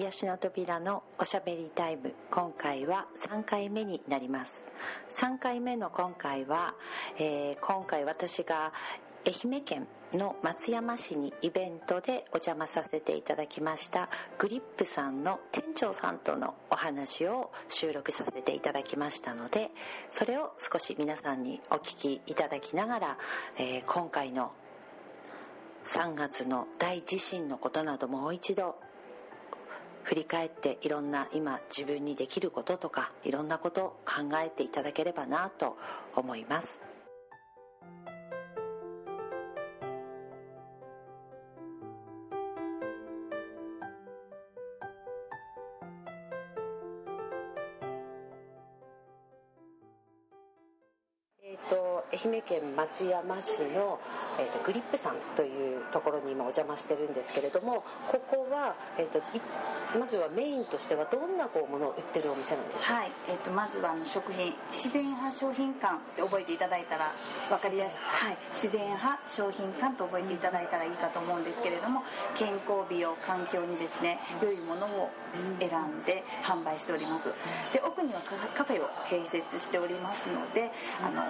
癒しの扉のおしゃべりタイム今回は3回目になります。3回目の今回は、えー、今回私が愛媛県の松山市にイベントでお邪魔させていただきましたグリップさんの店長さんとのお話を収録させていただきましたのでそれを少し皆さんにお聞きいただきながら、えー、今回の3月の大地震のことなどもう一度振り返っていろんな今自分にできることとかいろんなことを考えていただければなと思います。愛媛県松山市の、えーと、グリップさんというところに今お邪魔してるんですけれどもここは、えーと、まずはメインとしてはどんなこうものを売ってるお店なんでしょう？か、はいえーと、まずは食品自然派商品館って覚えていただいたら分かりやすく、はい、自然派商品館と覚えていただいたらいいかと思うんですけれども健康美容環境にですね良いものを選んで販売しております。で奥にはカフェを併設しておりますのであの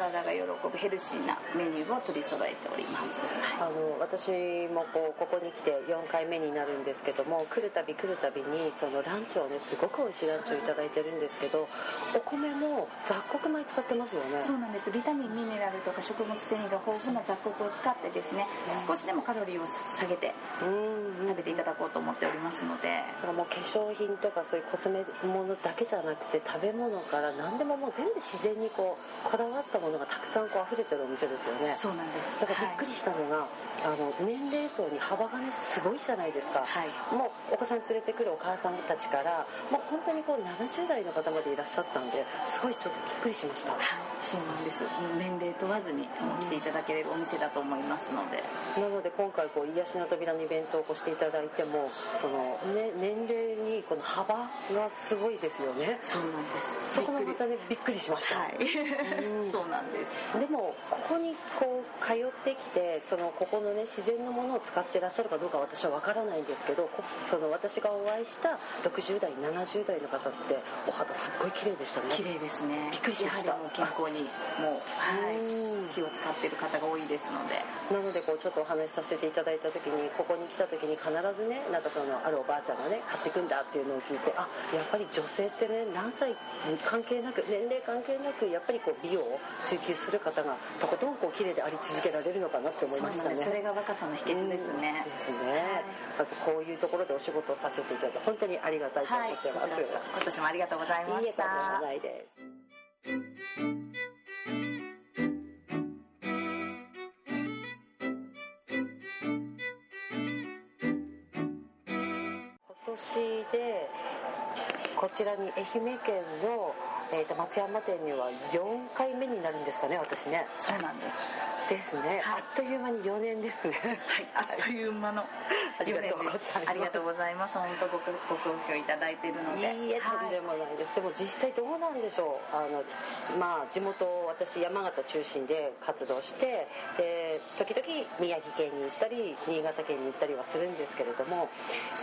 体が喜ぶヘルシーなメニューを取り揃えております、はい、あの私もこうここに来て4回目になるんですけども来るたび来るたびにそのランチをねすごく美味しいランチを頂いてるんですけどお米も雑穀米使ってますよね。そうなんです。ビタミンミネラルとか食物繊維が豊富な雑穀を使ってですね、少しでもカロリーを下げて食べていただこうと思っておりますので。だからもう化粧品とかそういうコスメものだけじゃなくて食べ物から何でももう全部自然にこうこだわったものがたくさんこう溢れてるお店ですよね。そうなんです。だからびっくりしたのが、はい、あの年齢層に幅がねすごいじゃないですか、はい、もうお子さん連れてくるお母さんたちからもう本当にこう70代の方までいらっしゃったんですごいちょっとびっくりしました、はい、そうなんです。年齢問わずに来ていただけれるお店だと思いますので。なので今回こう癒しの扉のイベントをしていただいてもその、ね、年齢にこの幅がすごいですよね。そうなんです。そこもまたねびっくりしました、はい、うん、そうなんですでもここにこう通ってきてそのここのね自然のものを使ってらっしゃるかどうか私は分からないんですけどその私がお会いした60代70代の方ってお肌すっごい綺麗でしたね。綺麗ですね。びっくりしました。健康にもう、はい、気を使ってる方が多いですので。なのでこうちょっとお話しさせていただいた時にここに来た時に必ずねなんかそのあるおばあちゃんがね買ってくんだっていうのを聞いてあやっぱり女性ってね何歳関係なく年齢関係なくやっぱりこう美容を追求する方がとことんこう綺麗であり続けられるのかなって思いましたね。それが若さの秘訣ですね、ですね、まずこういうところでお仕事をさせていただいて本当にありがたいと思ってます、はい、今年もありがとうございました。いいえです年でこちらに愛媛県の、えー、と松山店には4回目になるんですかね私ね。そうなんです。ですね、はい、あっという間に4年ですね。はい。あっという間の4年です。ありがとうございます。本当ごご好評いただいているので。いいえとんでもないです、はい、でも実際どうなんでしょう？あのまあ地元私山形中心で活動してで時々宮城県に行ったり新潟県に行ったりはするんですけれども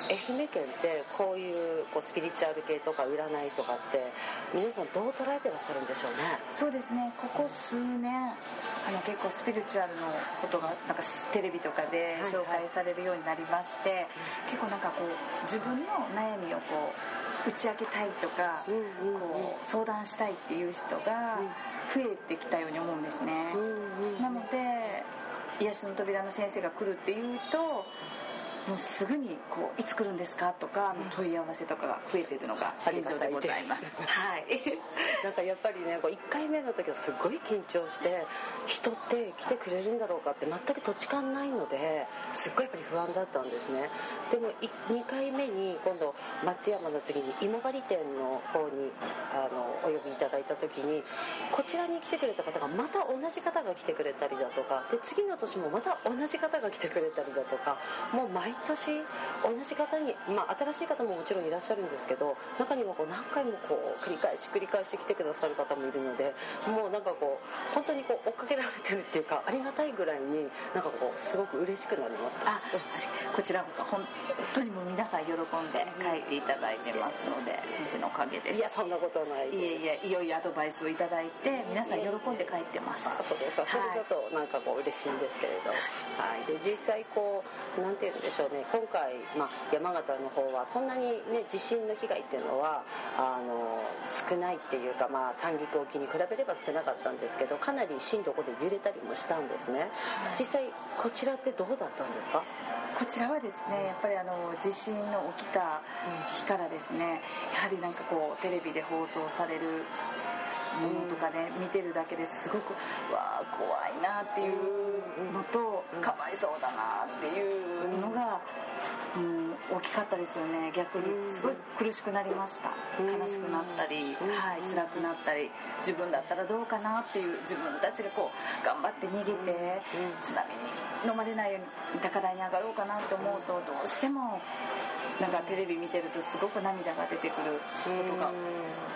愛媛県ってこういうこうスピリチュアル系とか占いとかって皆さんどう捉えてらっしゃるんでしょうね？そうですね。ここ数年あの結構スピリチュアルのことがなんかテレビとかで紹介されるようになりまして、はいはい、結構なんかこう自分の悩みをこう打ち明けたいとか、こう相談したいっていう人が増えてきたように思うんですね、なので癒しの扉の先生が来るっていうともうすぐにこういつ来るんですか？とか問い合わせとかが増えているのが現状でございます。はい。なんかやっぱりね、こう1回目の時はすごい緊張して、人って来てくれるんだろうかって全く土地勘ないので、すっごいやっぱり不安だったんですね。でも2回目に今度松山の次に今治店の方にあのお呼びいただいた時に、こちらに来てくれた方がまた同じ方が来てくれたりだとか、で次の年もまた同じ方が来てくれたりだとか、もう毎年同じ方に、まあ、新しい方ももちろんいらっしゃるんですけど中にはこう何回もこう繰り返し繰り返し来てくださる方もいるのでもうなんかこう本当にこう追っかけられてるっていうかありがたいぐらいになんかこうすごく嬉しくなります。あこちらこそ本当にもう皆さん喜んで書いていただいてますので先生のおかげです。いやそんなことないいえいえいよいよアドバイスをいただいて皆さん喜んで帰ってます。あそうですか、それだとなんかこう嬉しいんですけれど、はい、で実際こうなんて言うんでしょうね今回、まあ、山形の方はそんなにね地震の被害っていうのはあの少ないっていうか、まあ、三陸沖に比べれば少なかったんですけどかなり震度5で揺れたりもしたんですね、実際こちらってどうだったんですか？こちらはですねやっぱりあの地震の起きた日からですねやはりなんかこうテレビで放送されるものとかね見てるだけですごくわあ怖いなっていうのとかわいそうだなっていう大きかったですよね。逆に。すごい苦しくなりました。悲しくなったり、はい、辛くなったり自分だったらどうかなっていう自分たちがこう頑張って逃げて津波に飲まれないように高台に上がろうかなと思うとどうしてもなんかテレビ見てるとすごく涙が出てくることが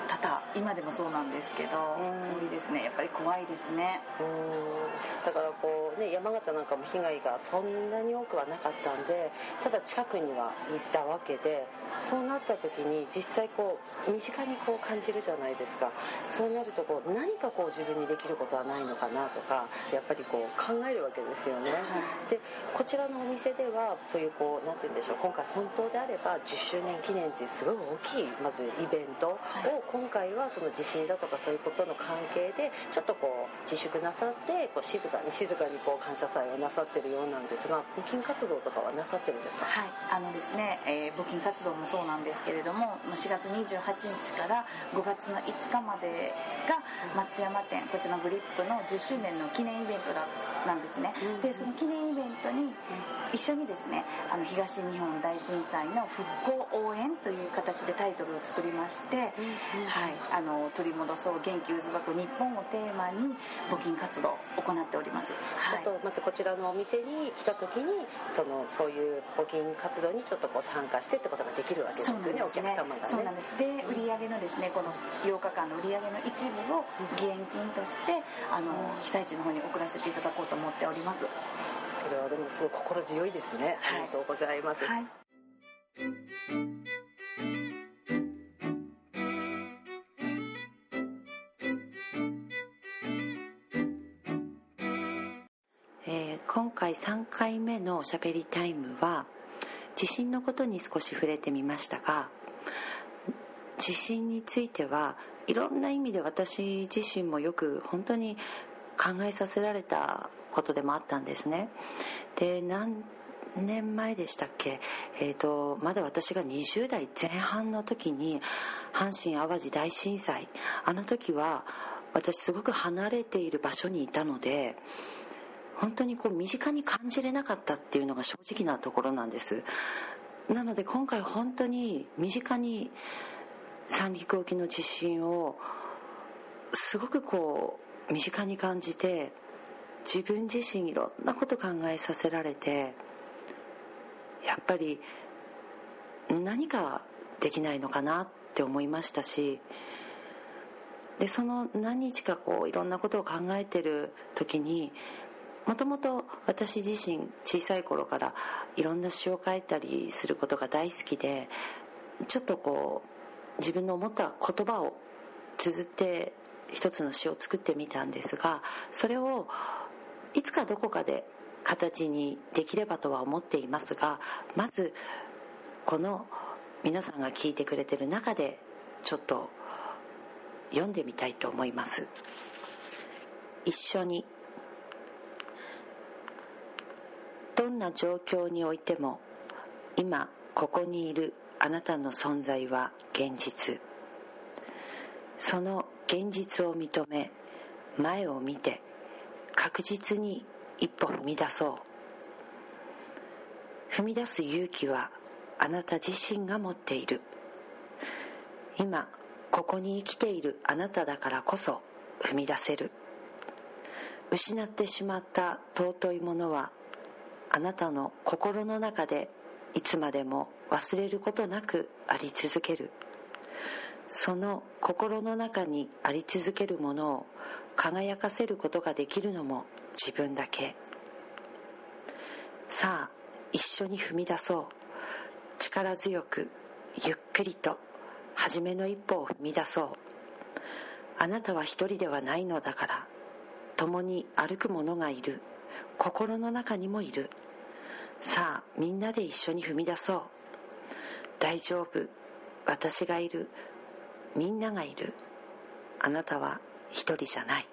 多々今でもそうなんですけど多いですね。やっぱり怖いですね。だからこうね山形なんかも被害がそんなに多くはなかったんでただ近くには行ったわけでそうなった時に実際こう身近にこう感じるじゃないですか。そうなるとこう何かこう自分にできることはないのかなとかやっぱりこう考えるわけですよね、はい、でこちらのお店ではそういうこう何て言うんでしょう今回本当であれば10周年記念っていうすごい大きいまずイベントを今回はその地震だとかそういうことの関係でちょっとこう自粛なさってこう静かに静かにこう感謝祭をなさってるようなんですが募金活動とかはなさってるんですか？はい。あのですね、えー、募金活動もそうなんですけれども4月28日から5月の5日までが松山店こちらのグリップの10周年の記念イベントだなんですね、うん、でその記念イベントに一緒にですねあの東日本大震災の復興応援という形でタイトルを作りまして、うん、はい、あの取り戻そう元気渦巻く日本をテーマに募金活動を行っております、はい、あとまずこちらのお店に来た時にそのそういう募金活動にちょっとこう参加してってことができるわけですよね、ね、お客様がね。そうなんです。で売上のですねこの8日間の売上の一部を義援金としてあの被災地の方に送らせていただこうと思っておりますそれはでもすごい心強いですね、はい、ありがとうございます、はい。え今回3回目のおしゃべりタイムは地震のことに少し触れてみましたが地震についてはいろんな意味で私自身もよく本当に考えさせられたことでもあったんですね。で何年前でしたっけ、えーと、まだ私が20代前半の時に阪神・淡路大震災。あの時は私すごく離れている場所にいたので本当にこう身近に感じれなかったっていうのが正直なところなんです。なので今回本当に身近に三陸沖の地震をすごくこう身近に感じて自分自身いろんなこと考えさせられてやっぱり何かできないのかなって思いましたしでその何日かこういろんなことを考えてる時にもともと私自身小さい頃からいろんな詩を書いたりすることが大好きでちょっとこう自分の思った言葉を綴って一つの詩を作ってみたんですがそれをいつかどこかで形にできればとは思っていますがまずこの皆さんが聞いてくれてる中でちょっと読んでみたいと思います。一緒にどんな状況においても今ここにいるあなたの存在は現実。その現実を認め前を見て確実に一歩踏み出そう。踏み出す勇気はあなた自身が持っている。今ここに生きているあなただからこそ踏み出せる。失ってしまった尊いものはあなたの心の中でいつまでも忘れることなくあり続ける。その心の中にあり続けるものを輝かせることができるのも自分だけ。さあ一緒に踏み出そう。力強くゆっくりと初めの一歩を踏み出そう。あなたは一人ではないのだから。共に歩く者がいる。心の中にもいる。さあみんなで一緒に踏み出そう。大丈夫。私がいる。みんながいる。あなたは一人じゃない。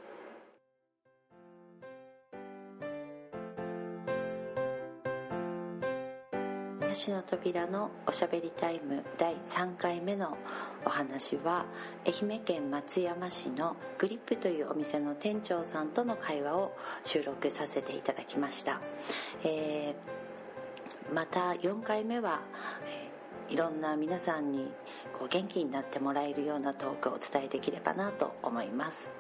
東の扉のおしゃべりタイム第3回目のお話は愛媛県松山市のグリップというお店の店長さんとの会話を収録させていただきました、えー、また4回目は、えー、いろんな皆さんにお元気になってもらえるようなトークをお伝えできればなと思います。